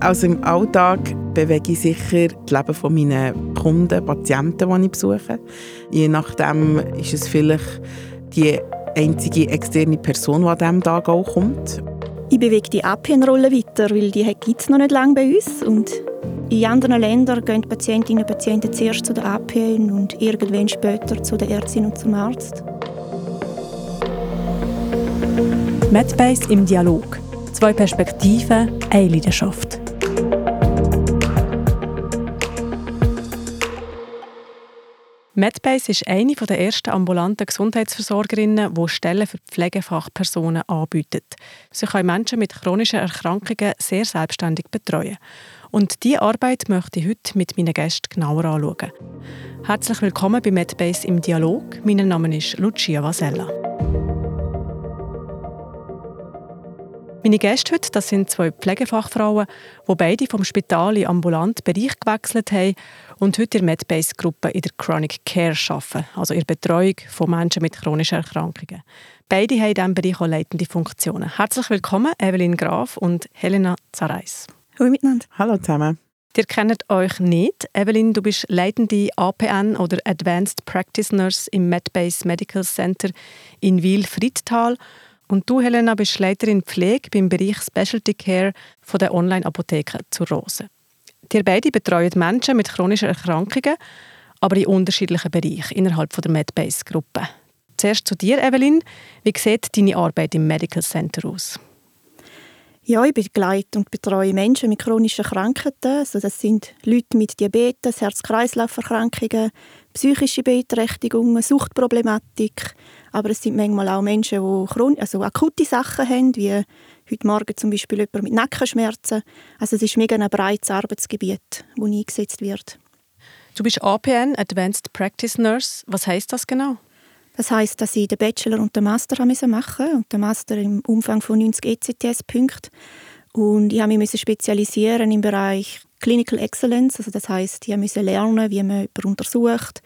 Also im Alltag bewege ich sicher das Leben meiner Kunden, Patienten, die ich besuche. Je nachdem ist es vielleicht die einzige externe Person, die an diesem Tag auch kommt. Ich bewege die APN-Rolle weiter, weil die gibt es noch nicht lange bei uns. Und in anderen Ländern gehen die Patientinnen und Patienten zuerst zu der APN und irgendwann später zu der Ärztin und zum Arzt. MedBase im Dialog. Zwei Perspektiven, eine Leidenschaft. MedBase ist eine der ersten ambulanten Gesundheitsversorgerinnen, die Stellen für Pflegefachpersonen anbietet. Sie können Menschen mit chronischen Erkrankungen sehr selbstständig betreuen. Und diese Arbeit möchte ich heute mit meinen Gästen genauer anschauen. Herzlich willkommen bei MedBase im Dialog. Mein Name ist Lucia Vasella. Meine Gäste heute das sind zwei Pflegefachfrauen, die beide vom Spital in ambulanten Bereich gewechselt haben und heute in der MedBase-Gruppe in der Chronic Care arbeiten, also in der Betreuung von Menschen mit chronischen Erkrankungen. Beide haben in diesem Bereich auch leitende Funktionen. Herzlich willkommen, Evelyn Graf und Helena Zareis. Hallo miteinander. Hallo zusammen. Ihr kennt euch nicht. Evelyn, du bist leitende APN oder Advanced Practice Nurse im MedBase Medical Center in Wil-Friedtal und du, Helena, bist Leiterin Pflege beim Bereich Specialty Care von der Online-Apotheke zur Rose. Ihr beide betreuen Menschen mit chronischen Erkrankungen, aber in unterschiedlichen Bereichen innerhalb der MedBase-Gruppe. Zuerst zu dir, Evelyn. Wie sieht deine Arbeit im Medical Center aus? Ja, ich begleite und betreue Menschen mit chronischen Krankheiten. Also das sind Leute mit Diabetes, Herz-Kreislauf-Erkrankungen, psychische Beeinträchtigungen, Suchtproblematik. Aber es sind manchmal auch Menschen, die also akute Sachen haben, wie heute Morgen zum Beispiel jemand mit Nackenschmerzen. Also es ist mega ein breites Arbeitsgebiet, das eingesetzt wird. Du bist APN, Advanced Practice Nurse. Was heißt das genau? Das heißt, dass ich den Bachelor und den Master machen musste und den Master im Umfang von 90 ECTS-Punkten. Und ich musste mich spezialisieren im Bereich Clinical Excellence, also das heißt, ich musste lernen, wie man jemanden untersucht.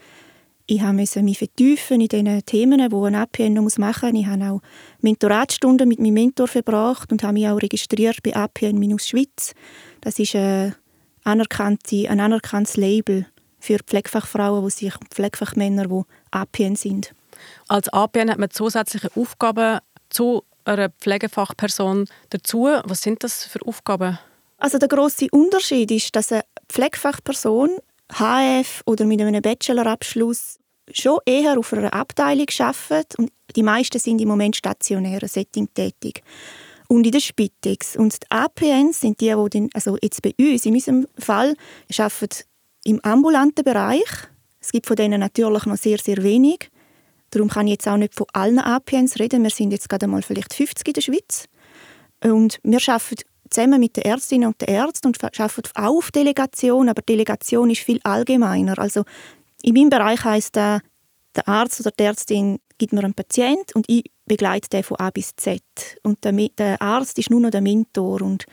Ich musste mich vertiefen in den Themen, die ein APN machen muss. Ich habe auch Mentoratstunden mit meinem Mentor verbracht und habe mich auch registriert bei APN-Schweiz. Das ist ein, anerkannte, ein anerkanntes Label für Pflegefachfrauen, die sich Pflegefachmänner, die APN sind. Als APN hat man zusätzliche Aufgaben zu einer Pflegefachperson dazu. Was sind das für Aufgaben? Also der große Unterschied ist, dass eine Pflegefachperson HF oder mit einem Bachelorabschluss schon eher auf einer Abteilung arbeitet und die meisten sind im Moment stationären Setting tätig und in der Spitex. Und die APNs sind die, die den, also jetzt bei uns in unserem Fall arbeiten im ambulanten Bereich. Es gibt von denen natürlich noch sehr, sehr wenig. Darum kann ich jetzt auch nicht von allen APNs reden. Wir sind jetzt gerade mal vielleicht 50 in der Schweiz. Und wir arbeiten zusammen mit den Ärztinnen und den Ärzten und arbeiten auch auf Delegation, aber Delegation ist viel allgemeiner. Also in meinem Bereich heißt der, der Arzt oder die Ärztin gibt mir einen Patient und ich begleite den von A bis Z. Und der, der Arzt ist nur noch der Mentor und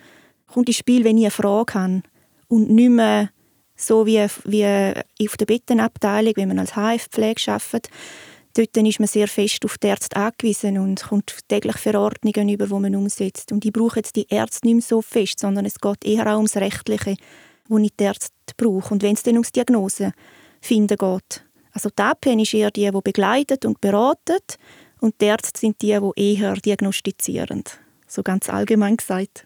kommt ins Spiel, wenn ich eine Frage habe und nicht mehr so wie, wie auf der Bettenabteilung, wenn man als HF-Pflege arbeitet, Dort ist man sehr fest auf die Ärzte angewiesen und kommt täglich Verordnungen über, die man umsetzt. Und ich brauche jetzt die Ärzte nicht mehr so fest, sondern es geht eher auch ums Rechtliche, wo ich die Ärzte brauche. Und wenn es dann ums Diagnose finden geht. Also die APN ist eher die, die begleitet und beratet und die Ärzte sind die, die eher diagnostizieren. So ganz allgemein gesagt.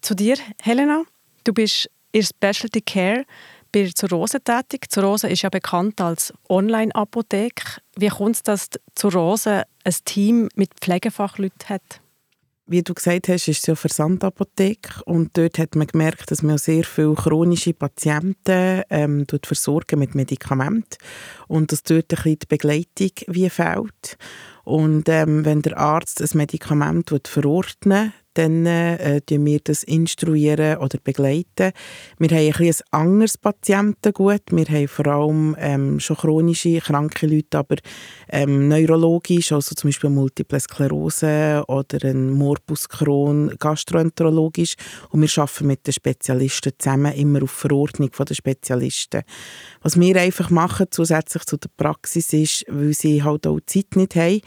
Zu dir, Helena. Du bist in Specialty Care bin zur Rose tätig. Zur Rose ist ja bekannt als Online-Apotheke. Wie kommt es, dass zur Rose ein Team mit Pflegefachleuten hat? Wie du gesagt hast, ist es ja Versandapotheke und dort hat man gemerkt, dass man sehr viele chronische Patienten ähm, versorgen mit Medikamenten und dass dort ein die Begleitung wie fehlt. Und ähm, wenn der Arzt ein Medikament verordnet, dann äh, wir das instruieren oder begleiten. Wir haben ein, ein anderes Patientengut. Wir haben vor allem ähm, schon chronische, kranke Leute, aber ähm, neurologisch, also zum Beispiel Multiple Sklerose oder ein Morbus Crohn, gastroenterologisch. Und wir arbeiten mit den Spezialisten zusammen, immer auf Verordnung der Spezialisten. Was wir einfach machen, zusätzlich zu der Praxis, ist, weil sie halt auch Zeit nicht haben,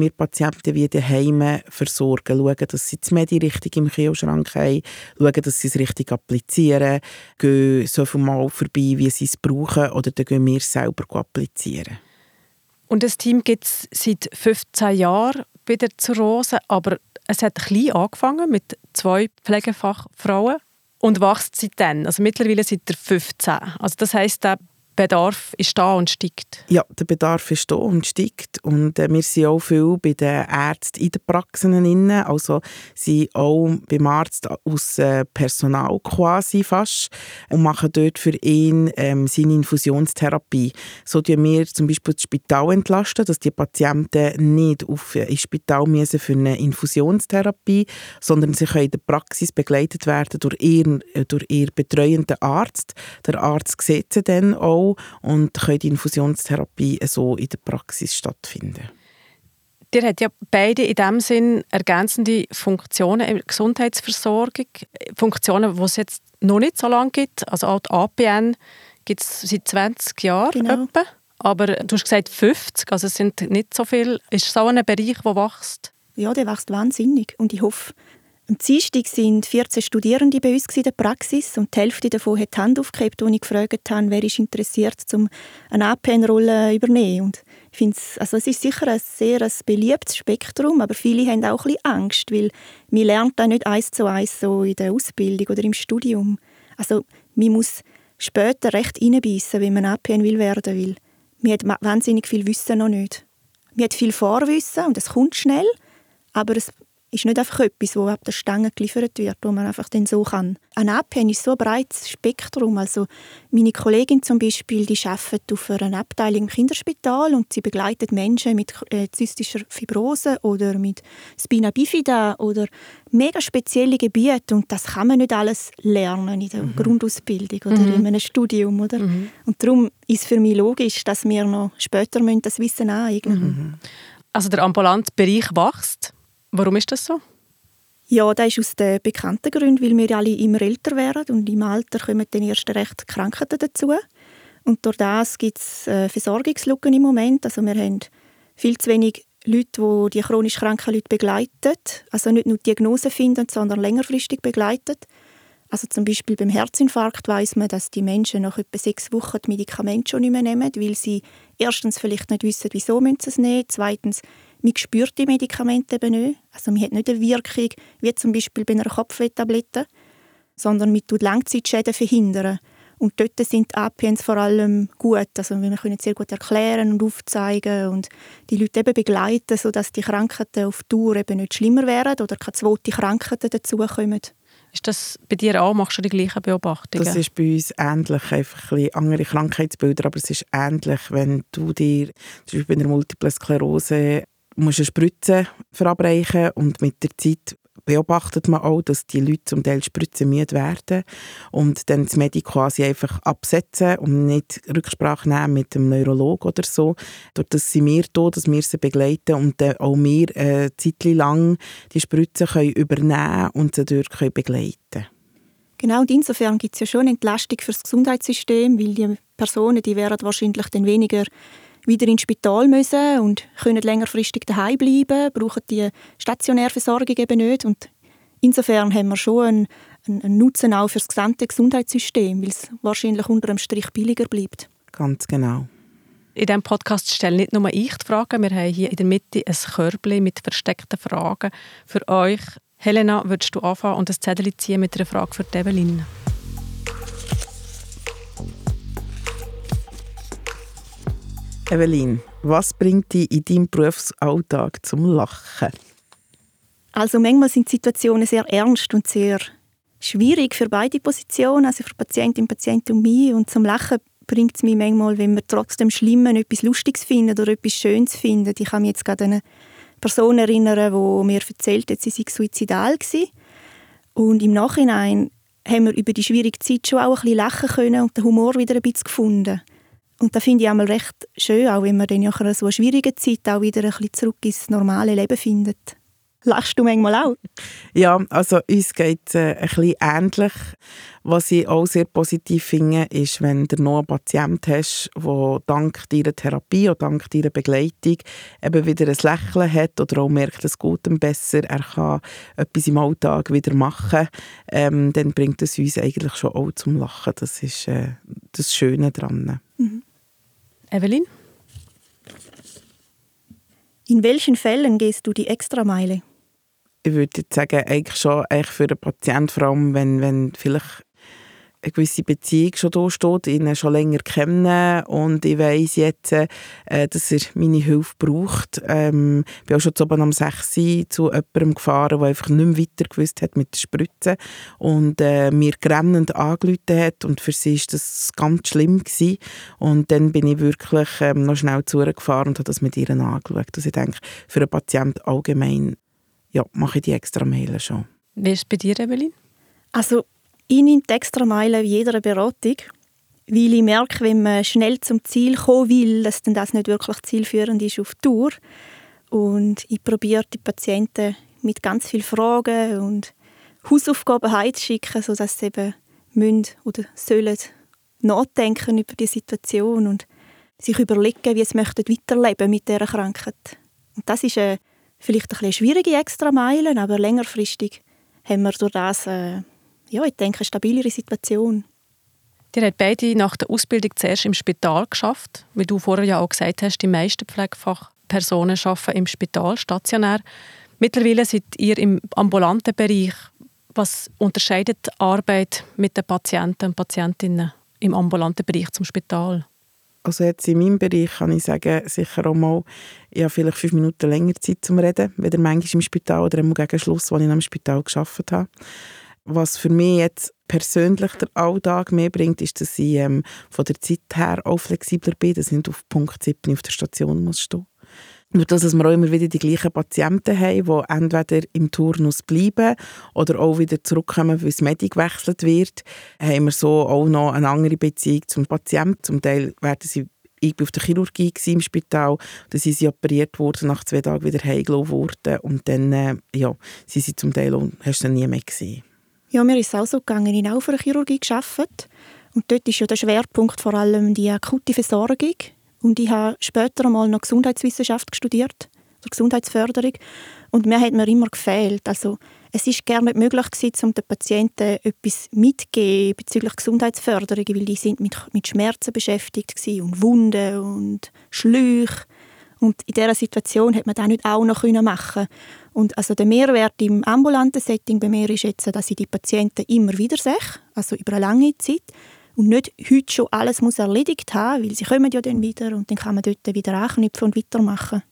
wir Patienten wieder daheim versorgen, schauen, dass sie das Medi richtig im Kühlschrank haben, schauen, dass sie es richtig applizieren, gehen so viel Mal vorbei, wie sie es brauchen, oder dann gehen wir es selber applizieren. Und das Team gibt es seit 15 Jahren bei der Zurose, aber es hat klein angefangen mit zwei Pflegefachfrauen und wächst seitdem. Also mittlerweile seit der 15. Also das heißt, der Bedarf ist da und steigt. Ja, der Bedarf ist da und steigt. Und äh, wir sind auch viel bei den Ärzten in den Praxen. Drin. Also sind auch beim Arzt aus äh, Personal quasi fast und machen dort für ihn ähm, seine Infusionstherapie. So tun wir zum Beispiel das Spital entlasten, dass die Patienten nicht auf, äh, ins Spital müssen für eine Infusionstherapie, sondern sie können in der Praxis begleitet werden durch ihren, äh, durch ihren betreuenden Arzt. Der Arzt sieht sie dann auch auch und können die Infusionstherapie so in der Praxis stattfinden. Ihr habt ja beide in dem Sinn ergänzende Funktionen in der Gesundheitsversorgung. Funktionen, die es jetzt noch nicht so lange gibt. Also auch die APN gibt es seit 20 Jahren genau. etwa. Aber du hast gesagt 50, also es sind nicht so viele. Ist so ein Bereich, der wächst? Ja, der wächst wahnsinnig. Und ich hoffe, am Dienstag waren 14 Studierende bei uns in der Praxis und die Hälfte davon hat die Hand aufgehebt, als ich gefragt habe, wer ist interessiert, um eine APN-Rolle zu übernehmen. Und ich finde also es ist sicher ein sehr ein beliebtes Spektrum, aber viele haben auch ein bisschen Angst, weil man lernt da nicht eins zu eins so in der Ausbildung oder im Studium. Also man muss später recht reinbeissen, wenn man APN will werden will. Man hat wahnsinnig viel Wissen noch nicht. Man hat viel Vorwissen und es kommt schnell, aber es ist nicht einfach etwas, das ab der Stange geliefert wird, wo man einfach dann so kann. Ein APN ist so ein breites Spektrum. Also meine Kollegin zum Beispiel, die arbeitet auf einer Abteilung im Kinderspital und sie begleitet Menschen mit äh, zystischer Fibrose oder mit Spina bifida oder mega spezielle Gebiete und das kann man nicht alles lernen in der mhm. Grundausbildung oder mhm. in einem Studium. Oder? Mhm. Und darum ist es für mich logisch, dass wir noch später das Wissen aneignen müssen. Mhm. Also der ambulante Bereich wächst Warum ist das so? Ja, das ist aus den bekannten Gründen, weil wir alle immer älter werden und im Alter kommen dann erst recht Krankheiten dazu. Und durch das gibt es äh, Versorgungslücken im Moment. Also wir haben viel zu wenig Leute, die die chronisch kranken Leute begleiten. Also nicht nur Diagnose finden, sondern längerfristig begleiten. Also zum Beispiel beim Herzinfarkt weiß man, dass die Menschen nach etwa sechs Wochen die Medikamente schon nicht mehr nehmen, weil sie erstens vielleicht nicht wissen, wieso sie es nehmen, zweitens man spürt die Medikamente eben nicht. Also man hat nicht eine Wirkung, wie zum Beispiel bei einer Kopfwehtablette, sondern man tut Langzeitschäden verhindern. Und dort sind die APNs vor allem gut. Also wir können sehr gut erklären und aufzeigen und die Leute eben begleiten, sodass die Krankheiten auf Dauer eben nicht schlimmer werden oder keine zweite Krankheiten dazukommen. Ist das bei dir auch? Machst du die gleichen Beobachtungen? Das ist bei uns ähnlich, einfach ein bisschen andere Krankheitsbilder, aber es ist ähnlich, wenn du dir zum Beispiel bei einer Multiple Sklerose musst eine Spritze verabreichen und mit der Zeit beobachtet man auch, dass die Leute zum Teil Spritzen müde werden und dann das Medi quasi einfach absetzen und nicht Rücksprache nehmen mit dem Neurolog oder so. Dort sind wir da, dass wir sie begleiten und dann auch wir äh, Zeit lang die Spritzen können übernehmen und sie dort können begleiten Genau, und insofern gibt es ja schon eine Entlastung für das Gesundheitssystem, weil die Personen, die werden wahrscheinlich dann weniger wieder ins Spital müssen und können längerfristig daheim bleiben, brauchen die Stationärversorgung eben nicht. Und insofern haben wir schon einen, einen Nutzen auch für das gesamte Gesundheitssystem, weil es wahrscheinlich unter dem Strich billiger bleibt. Ganz genau. In diesem Podcast stelle nicht nur ich die Fragen, wir haben hier in der Mitte ein Körbchen mit versteckten Fragen für euch. Helena, würdest du anfangen und das Zettel ziehen mit einer Frage für Evelyn? Evelyn, was bringt dich in deinem Berufsalltag zum Lachen? Also manchmal sind Situationen sehr ernst und sehr schwierig für beide Positionen, also für Patientin, Patient und mich. Und zum Lachen bringt es mich manchmal, wenn wir trotzdem Schlimmen etwas Lustiges finden oder etwas Schönes finden. Ich kann mich jetzt gerade an eine Person erinnern, die mir erzählt hat, sie sei suizidal war. Und im Nachhinein haben wir über die schwierige Zeit schon auch ein bisschen lachen können und den Humor wieder ein bisschen gefunden. Und das finde ich einmal recht schön, auch wenn man dann nach einer so schwierigen Zeit auch wieder ein bisschen zurück ins normale Leben findet. Lachst du manchmal auch? Ja, also uns geht es äh, ein bisschen ähnlich. Was ich auch sehr positiv finde, ist, wenn du noch einen Patienten hast, der dank deiner Therapie oder dank deiner Begleitung eben wieder ein Lächeln hat oder auch merkt, es geht ihm besser, er kann etwas im Alltag wieder machen, ähm, dann bringt es uns eigentlich schon auch zum Lachen. Das ist äh, das Schöne daran. Mhm. Evelyn? In welchen Fällen gehst du die Extrameile? Ich würde jetzt sagen, eigentlich schon eigentlich für den Patienten, vor allem wenn, wenn vielleicht eine gewisse Beziehung schon da steht, ihn schon länger kennen und ich weiss jetzt, äh, dass er meine Hilfe braucht. Ähm, ich bin auch schon oben am 6 zu jemandem gefahren, der einfach nicht mehr weiter gewusst hat mit der Spritze und äh, mir grennend angerufen hat und für sie war das ganz schlimm gewesen. und dann bin ich wirklich ähm, noch schnell zu ihr gefahren und habe das mit ihr angeschaut. Also ich denke, für einen Patienten allgemein ja, mache ich die extra Mail schon. Wie ist es bei dir, Evelyn? Also ich nehme die extra Meile in jeder Beratung, weil ich merke, wenn man schnell zum Ziel kommen will, dass dann das nicht wirklich zielführend ist auf Tour. Und ich probiere die Patienten mit ganz vielen Fragen und Hausaufgaben heimzuschicken, sodass sie eben müssen oder sollen nachdenken über die Situation und sich überlegen, wie sie weiterleben mit dieser Krankheit. Und das ist eine, vielleicht eine schwierige Extrameile, aber längerfristig haben wir durch das äh, ja, ich denke, eine stabilere Situation. Ihr habt beide nach der Ausbildung zuerst im Spital geschafft, wie du vorher ja auch gesagt hast, die meisten Pflegefachpersonen arbeiten im Spital stationär. Mittlerweile seid ihr im ambulanten Bereich. Was unterscheidet die Arbeit mit den Patienten und Patientinnen im ambulanten Bereich zum Spital? Also jetzt in meinem Bereich kann ich sagen, sicher auch mal, ich habe vielleicht fünf Minuten länger Zeit zum Reden, weder manchmal im Spital oder gegen Schluss, als ich im Spital geschafft habe. Was für mich jetzt persönlich der Alltag mehr bringt, ist, dass ich ähm, von der Zeit her auch flexibler bin, dass ich nicht auf Punkt 7 auf der Station muss stehen Nur das, dass wir auch immer wieder die gleichen Patienten haben, die entweder im Turnus bleiben oder auch wieder zurückkommen, weil das Medi gewechselt wird, haben wir so auch noch eine andere Beziehung zum Patienten. Zum Teil werden sie ich war auf der Chirurgie im Spital, dann sind sie operiert worden, nach zwei Tagen wieder heimgelassen worden und dann äh, ja, sind sie zum Teil auch, hast du nie mehr gesehen. Ja, mir ist es auch so gegangen. Ich auch für eine Chirurgie gearbeitet. Und dort ist ja der Schwerpunkt vor allem die akute Versorgung. Und ich habe später einmal noch Gesundheitswissenschaft studiert, oder Gesundheitsförderung. Und mir hat mir immer gefehlt. Also, es ist gerne nicht möglich gewesen, um den Patienten etwas mitzugeben bezüglich Gesundheitsförderung, weil die sind mit, mit Schmerzen beschäftigt waren und Wunden und Schläuche. Und in dieser Situation hat man das nicht auch noch machen und also der Mehrwert im ambulanten Setting bei mir ist jetzt, dass ich die Patienten immer wieder sehe, also über eine lange Zeit und nicht heute schon alles muss erledigt haben, weil sie kommen ja dann wieder und dann kann man dort wieder anknüpfen und weitermachen.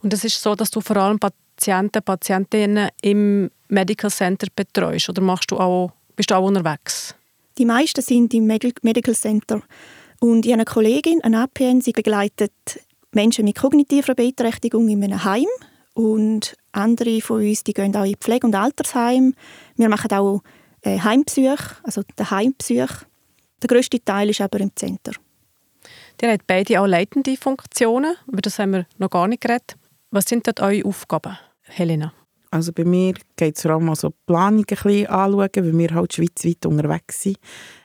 Und es ist so, dass du vor allem Patienten, Patientinnen im Medical Center betreust oder machst du auch, bist du auch unterwegs? Die meisten sind im Medical Center und ich habe eine Kollegin, eine APN, sie begleitet Menschen mit kognitiver Beeinträchtigung in einem Heim und andere von uns die gehen auch in Pflege- und Altersheim. Wir machen auch äh, Heimbesuche, also den Heimbesuch. Der grösste Teil ist aber im Zentrum. Ihr habt beide auch leitende Funktionen, über das haben wir noch gar nicht geredet. Was sind dort eure Aufgaben, Helena? Also bei mir geht es vor allem also die Planung ein bisschen anschauen, weil wir halt schweizweit unterwegs sind.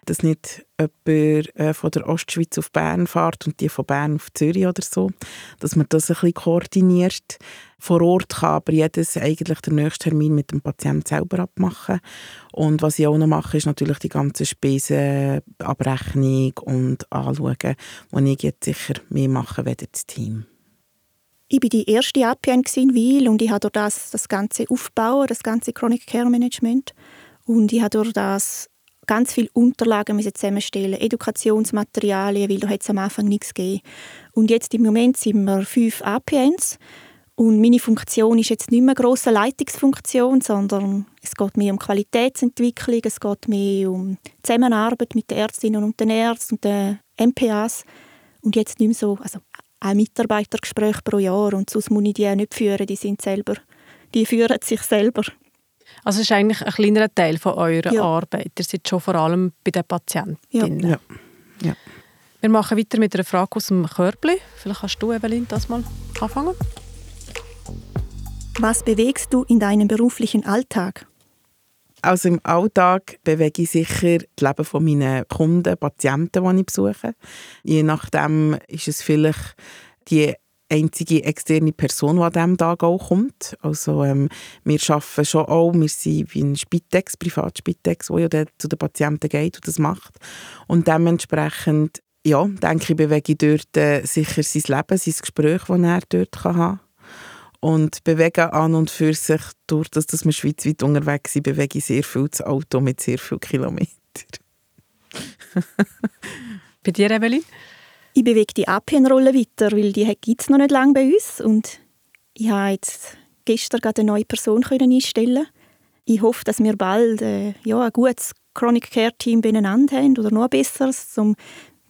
Dass nicht jemand äh, von der Ostschweiz auf Bern fährt und die von Bern auf Zürich oder so. Dass man das ein bisschen koordiniert. Vor Ort kann aber jedes eigentlich den nächsten Termin mit dem Patienten selber abmachen. Und was ich auch noch mache, ist natürlich die ganze Spesenabrechnung und anschauen, wo ich jetzt sicher mehr machen werde, das Team. Ich war die erste APN in Wiel und ich habe durch das, das ganze Aufbauen, das ganze Chronic Care Management und ich habe durch das ganz viele Unterlagen zusammenstellen, Edukationsmaterialien, weil da hat es am Anfang nichts gegeben. Und jetzt im Moment sind wir fünf APNs und meine Funktion ist jetzt nicht mehr grosse Leitungsfunktion, sondern es geht mehr um Qualitätsentwicklung, es geht mehr um Zusammenarbeit mit den Ärztinnen und den Ärzten und den MPAs und jetzt nicht mehr so, also ein Mitarbeitergespräch pro Jahr und sonst muss ich die auch nicht führen, die sind selber, die führen sich selber. Also es ist eigentlich ein kleinerer Teil von eurer ja. Arbeit. Ihr seid schon vor allem bei den Patientinnen. Ja. ja. Wir machen weiter mit einer Frage aus dem Körbli. Vielleicht kannst du, Evelyn, das mal anfangen. Was bewegst du in deinem beruflichen Alltag? Also im Alltag bewege ich sicher das Leben von meinen Kunden, Patienten, die ich besuche. Je nachdem ist es vielleicht die einzige externe Person, die an diesem Tag auch kommt. Also ähm, wir arbeiten schon auch, wir sind wie ein Spitex, Privatspitex, wo ja zu den Patienten geht und das macht. Und dementsprechend, ja, denke ich, bewege ich dort äh, sicher sein Leben, sein Gespräch, das er dort kann haben und bewegen an und für sich, durch das, dass wir schweizweit unterwegs sind, bewege ich sehr viel das Auto mit sehr vielen Kilometern. Bei dir, Evelyn? Ich bewege die APN-Rolle weiter, weil die gibt es noch nicht lange bei uns und ich habe jetzt gestern gerade eine neue Person einstellen Ich hoffe, dass wir bald äh, ja, ein gutes Chronic Care Team beieinander haben oder noch ein besseres, um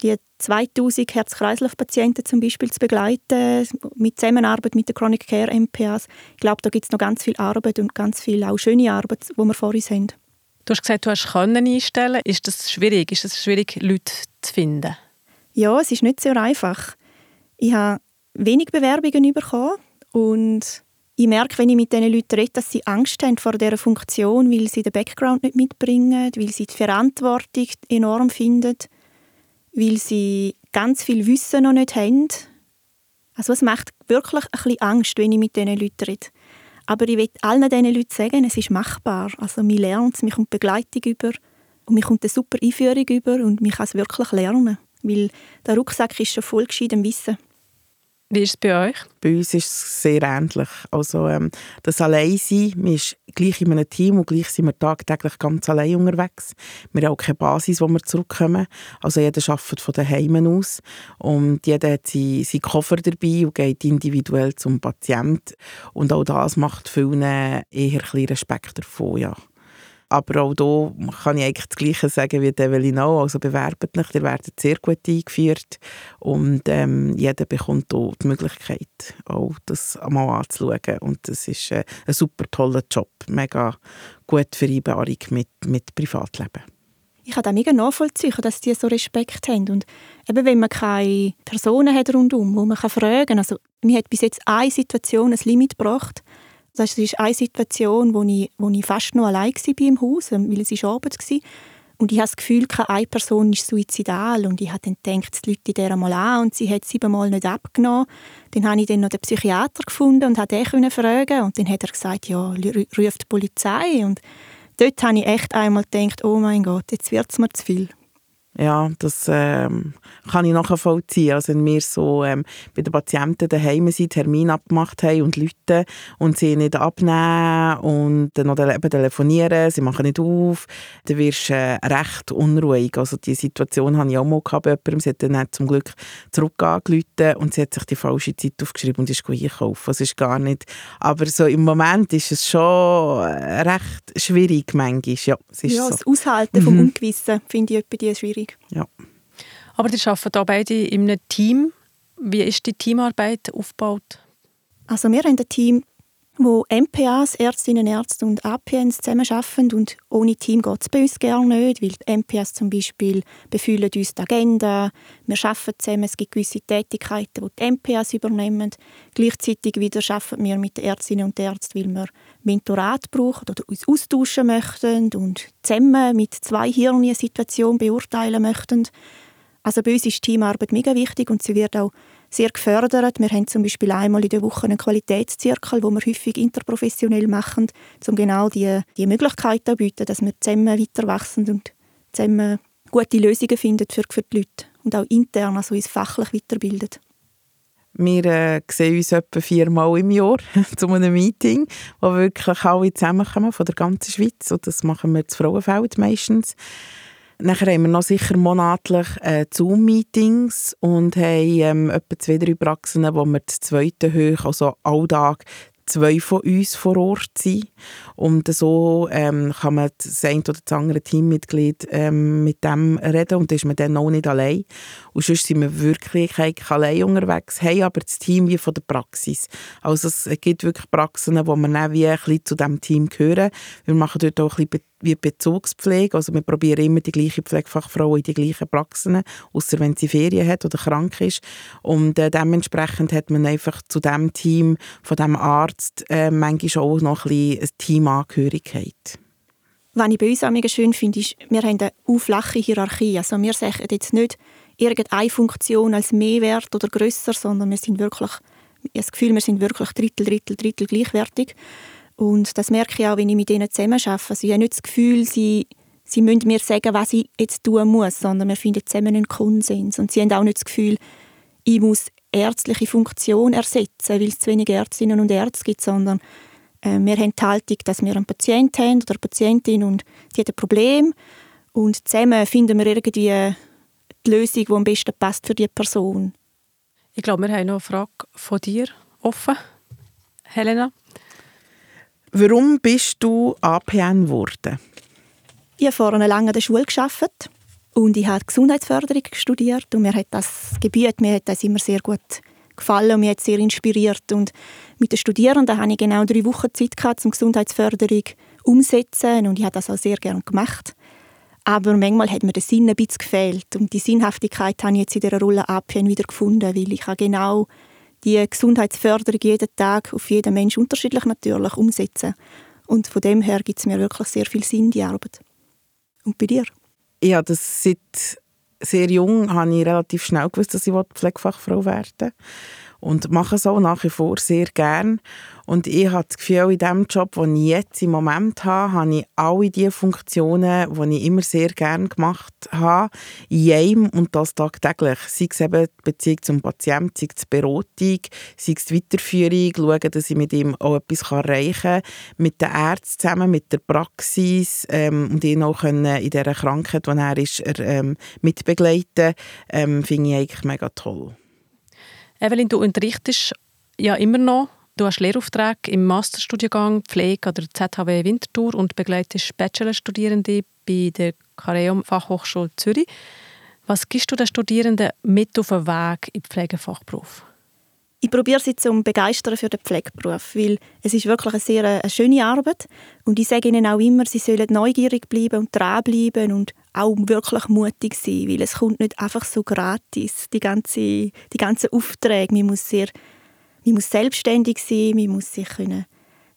die 2000 Herz-Kreislauf-Patienten zum Beispiel zu begleiten, mit Zusammenarbeit mit den Chronic Care MPAs. Ich glaube, da gibt es noch ganz viel Arbeit und ganz viel auch schöne Arbeit, die wir vor uns haben. Du hast gesagt, du hast einstellen. Ist das schwierig? Ist es schwierig, Leute zu finden? Ja, es ist nicht sehr einfach. Ich habe wenig Bewerbungen bekommen und ich merke, wenn ich mit diesen Leuten rede, dass sie Angst haben vor dieser Funktion, weil sie den Background nicht mitbringen, weil sie die Verantwortung enorm finden weil sie ganz viel Wissen noch nicht haben. Also es macht wirklich ein bisschen Angst, wenn ich mit diesen Leuten rede. Aber ich will allen diesen Leuten sagen, es ist machbar. Also man lernt es, man kommt Begleitung über und man kommt eine super Einführung über und man kann es wirklich lernen. Weil der Rucksack ist schon voll gescheitem Wissen. Wie ist es bei euch? Bei uns ist es sehr ähnlich. Also ähm, das Alleinsein, man ist gleich in einem Team und gleich sind wir tagtäglich ganz allein unterwegs. Wir haben auch keine Basis, wo wir zurückkommen. Also jeder arbeitet von daheim aus und jeder hat seinen, seinen Koffer dabei und geht individuell zum Patienten. Und auch das macht vielen eher ein Respekt davon, ja. Aber auch hier kann ich eigentlich das Gleiche sagen wie Evelyn auch. Also bewerbt euch, ihr werdet sehr gut eingeführt und ähm, jeder bekommt hier die Möglichkeit, auch das einmal anzuschauen. Und das ist äh, ein super toller Job, mega gute Vereinbarung mit, mit Privatleben. Ich kann das mega nachvollziehen, dass die so Respekt haben. Und eben, wenn man keine Personen hat rundum, wo man fragen kann. Also, mir hat bis jetzt eine Situation ein Limit gebracht, das ist eine Situation, wo ich, wo ich fast noch allein war im Haus, ähm, weil es war Abend war. Und ich habe das Gefühl, keine Person ist suizidal. Und ich habe dann gedacht, die Leute der mal an und sie hat siebenmal nicht abgenommen. Dann habe ich dann noch den Psychiater gefunden und konnte ihn fragen. Und dann hat er gesagt, ja, ruft die Polizei. Und dort habe ich echt einmal gedacht, oh mein Gott, jetzt wird es mir zu viel ja, das ähm, kann ich nachvollziehen. Also wenn wir so ähm, bei den Patienten daheim sind, Termin abgemacht haben und Leute und sie nicht abnehmen und dann noch eben telefonieren, sie machen nicht auf, dann wirst du äh, recht unruhig. Also die Situation hatte ich auch mal bei jemandem. Sie hat dann zum Glück zurück und sie hat sich die falsche Zeit aufgeschrieben und ist einkaufen. Das ist gar nicht... Aber so im Moment ist es schon äh, recht schwierig manchmal. Ja, es ist ja so. das Aushalten mhm. vom Ungewissen finde ich etwa schwierig schwierig. Ja. Aber die arbeiten hier beide in einem Team. Wie ist die Teamarbeit aufgebaut? Also wir haben ein Team, wo MPAs, Ärztinnen, Ärzte und APNs zusammenarbeiten und ohne Team geht es bei uns gerne nicht, weil die MPAs zum Beispiel befühlen uns die Agenda, wir arbeiten zusammen, es gibt gewisse Tätigkeiten, die die MPAs übernehmen. Gleichzeitig wieder arbeiten wir mit den Ärztinnen und Ärzten, weil wir Mentorat brauchen oder uns austauschen möchten und zusammen mit zwei Hirnen eine Situation beurteilen möchten. Also bei uns ist Teamarbeit mega wichtig und sie wird auch sehr gefördert. Wir haben zum Beispiel einmal in der Woche einen Qualitätszirkel, wo wir häufig interprofessionell machen, um genau die, die Möglichkeit zu bieten, dass wir zusammen weiter wachsen und zusammen gute Lösungen finden für, für die Leute und auch intern, also uns fachlich weiterbilden. Wir äh, sehen uns etwa viermal im Jahr zu einem Meeting, wo wirklich alle zusammenkommen von der ganzen Schweiz. Und das machen wir zu Frauenfeld meistens. Nachher haben wir noch sicher monatlich äh, Zoom-Meetings und haben ähm, etwa zwei, drei Praxen, wo wir das zweite hoch, also alltag zwei von uns vor Ort sein. Und so ähm, kann man das eine oder das andere Teammitglied ähm, mit dem reden und ist man dann auch nicht allein. Und sonst sind wir wirklich allein unterwegs, haben aber das Team wie von der Praxis. Also es gibt wirklich Praxen, wo wir dann wie ein bisschen zu diesem Team gehören. Wir machen dort auch ein bisschen wie Bezugspflege. Also wir probieren immer die gleiche Pflegefachfrau in die gleichen Praxen, außer wenn sie Ferien hat oder krank ist. Und äh, dementsprechend hat man einfach zu dem Team von dem Arzt äh, manchmal auch noch ein bisschen eine Teamangehörigkeit. Was ich bei uns auch schön finde, ist, wir haben eine flache Hierarchie. Also wir sagen jetzt nicht irgendeine Funktion als Mehrwert oder grösser, sondern wir sind wirklich, ich habe das Gefühl, wir sind wirklich Drittel, Drittel, Drittel gleichwertig. Und das merke ich auch, wenn ich mit ihnen zusammen arbeite. Also ich habe nicht das Gefühl, sie, sie müssen mir sagen, was ich jetzt tun muss, sondern wir finden zusammen einen Konsens. Und sie haben auch nicht das Gefühl, ich muss ärztliche Funktion ersetzen, weil es zu wenig Ärztinnen und Ärzte gibt, sondern äh, wir haben die Haltung, dass wir einen Patienten haben oder eine Patientin und die hat ein Problem und zusammen finden wir irgendwie die Lösung, die am besten passt für die Person. Ich glaube, wir haben noch eine Frage von dir offen, Helena. Warum bist du APN geworden? Ich habe vorher lange an der Schule gearbeitet und ich habe Gesundheitsförderung studiert und mir hat das Gebiet mir hat das immer sehr gut gefallen und mich hat sehr inspiriert und mit den Studierenden hatte ich genau drei Wochen Zeit gehabt, um Gesundheitsförderung umzusetzen und ich habe das auch sehr gerne gemacht. Aber manchmal hat mir der Sinn ein bisschen gefehlt und die Sinnhaftigkeit habe ich jetzt in dieser Rolle APN wieder gefunden, weil ich genau die Gesundheitsförderung jeden Tag auf jeden Mensch unterschiedlich natürlich umsetzen. Und von dem her gibt es mir wirklich sehr viel Sinn, die Arbeit. Und bei dir? Ja, das seit sehr jung habe ich relativ schnell gewusst, dass ich Pflegefachfrau werden will und mache es auch nach wie vor sehr gern. Und ich habe das Gefühl, in dem Job, den ich jetzt im Moment habe, habe ich alle die Funktionen, die ich immer sehr gern gemacht habe, in einem und das tagtäglich. Sei es eben die Beziehung zum Patienten, sei es die Beratung, sei es die Weiterführung, schauen, dass ich mit ihm auch etwas erreichen kann, mit den Ärzten zusammen, mit der Praxis ähm, und ihn auch können in dieser Krankheit, die er ist, er, ähm, mitbegleiten, ähm, finde ich eigentlich mega toll. Evelyn, du unterrichtest ja immer noch. Du hast Lehrauftrag im Masterstudiengang Pflege oder ZHW Winterthur und begleitest Bachelorstudierende bei der Careum Fachhochschule Zürich. Was gibst du den Studierenden mit auf den Weg im Pflegefachberuf? Ich probiere sie zu begeistern für den Pflegeberuf, weil es ist wirklich eine sehr eine schöne Arbeit und ich sage ihnen auch immer, sie sollen neugierig bleiben und dranbleiben und auch wirklich mutig sein, weil es kommt nicht einfach so gratis, die ganze, die ganzen Aufträge. Man muss, sehr, man muss selbstständig sein, man muss sich können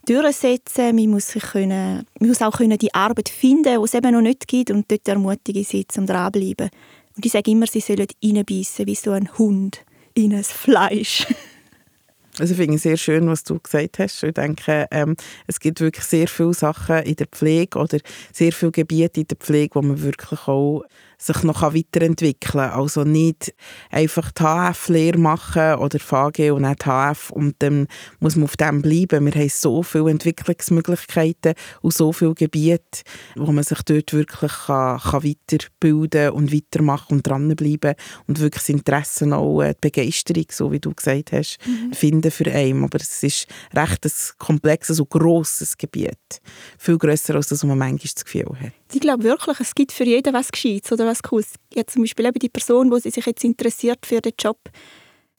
durchsetzen, man muss, sich können, man muss auch können die Arbeit finden, die es eben noch nicht gibt und dort ermutigen sie, um dranbleiben. Und ich sage immer, sie sollen reinbeissen wie so ein Hund in ein Fleisch. Also ich finde es sehr schön, was du gesagt hast. Ich denke, ähm, es gibt wirklich sehr viele Sachen in der Pflege oder sehr viele Gebiete in der Pflege, wo man wirklich auch sich noch weiterentwickeln kann. Also nicht einfach die HF-Lehre machen oder VG und nicht HF und dann muss man auf dem bleiben. Wir haben so viele Entwicklungsmöglichkeiten und so viele Gebiete, wo man sich dort wirklich kann, kann weiterbilden und weitermachen und dranbleiben und wirklich das Interesse auch, äh, die Begeisterung, so wie du gesagt hast, mhm. finden für einen. Aber es ist recht ein komplexes und grosses Gebiet. Viel grösser, als das man manchmal das Gefühl hat. Ich glaube wirklich, es gibt für jeden was Gescheites oder was Cooles. Jetzt zum Beispiel eben die Person, die sich jetzt interessiert für den Job,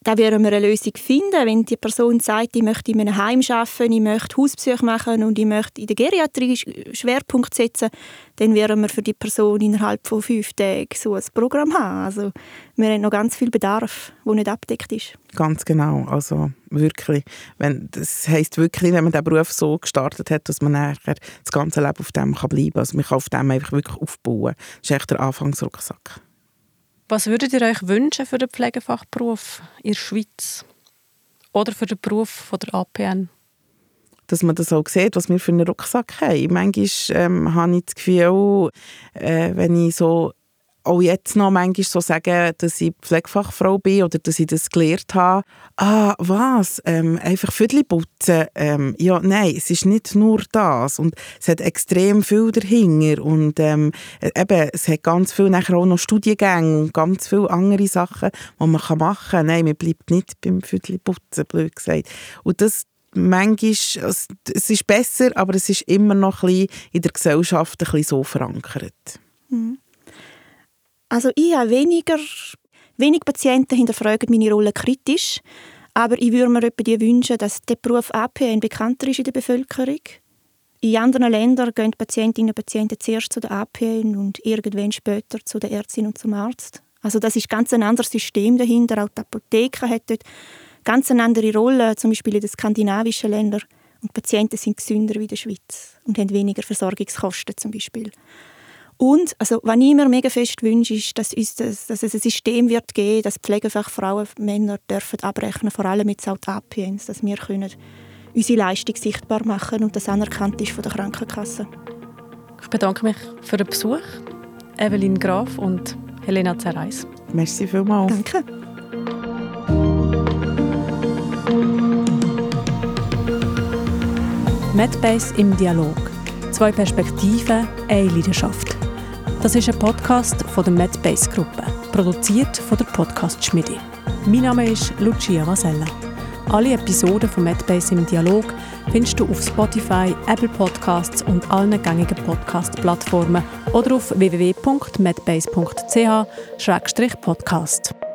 da werden wir eine Lösung finden. Wenn die Person sagt, ich möchte in einem Heim arbeiten, ich möchte Hauspsych machen und ich möchte in der Geriatrie Schwerpunkt setzen, dann werden wir für die Person innerhalb von fünf Tagen so ein Programm haben. Also wir haben noch ganz viel Bedarf, der nicht abdeckt ist. Ganz genau, also wirklich. Wenn, das heisst wirklich, wenn man den Beruf so gestartet hat, dass man nachher das ganze Leben auf dem kann bleiben kann. Also man kann auf dem einfach wirklich aufbauen. Das ist echt der Anfangsrucksack. Was würdet ihr euch wünschen für den Pflegefachberuf in der Schweiz? Oder für den Beruf der APN? dass man das auch sieht, was wir für einen Rucksack haben. Manchmal ähm, habe ich das Gefühl, äh, wenn ich so auch jetzt noch manchmal so sagen, dass ich Pflegefachfrau bin oder dass ich das gelernt habe. Ah, was? Ähm, einfach Viertel putzen? Ähm, ja, nein, es ist nicht nur das. Und es hat extrem viel dahinter. Und ähm, eben, es hat ganz viel nachher auch noch Studiengänge und ganz viele andere Sachen, die man machen kann. Nein, man bleibt nicht beim Viertel putzen, blöd gesagt. Und das, manchmal, es ist besser, aber es ist immer noch ein bisschen in der Gesellschaft ein bisschen so verankert. Mhm. Also ich habe weniger, wenig Patienten hinterfragen meine Rolle kritisch, aber ich würde mir die wünschen, dass der Beruf APN bekannter ist in der Bevölkerung. In anderen Ländern gehen Patientinnen und Patienten zuerst zu der APN und irgendwann später zu der Ärztin und zum Arzt. Also das ist ganz ein anderes System dahinter. Auch die Apotheke hat dort ganz eine andere Rolle, zum Beispiel in den skandinavischen Ländern. Und Patienten sind gesünder wie in der Schweiz und haben weniger Versorgungskosten zum Beispiel. Und also, was ich mir mega fest wünsche, ist, dass, uns das, dass es ein System wird geben, dass Pflegefachfrauen Männer dürfen abrechnen, vor allem die APNs, dass wir können unsere Leistung sichtbar machen und das anerkannt ist von der Krankenkasse. Ich bedanke mich für den Besuch, Evelyn Graf und Helena Zerreis. Merci vielmals. Danke. Medbase im Dialog. Zwei Perspektiven, eine Leidenschaft. Das ist ein Podcast von der Medbase Gruppe, produziert von der Podcast Schmiede. Mein Name ist Lucia Vasella. Alle Episoden von Medbase im Dialog findest du auf Spotify, Apple Podcasts und allen gängigen Podcast-Plattformen oder auf www.medbase.ch-podcast.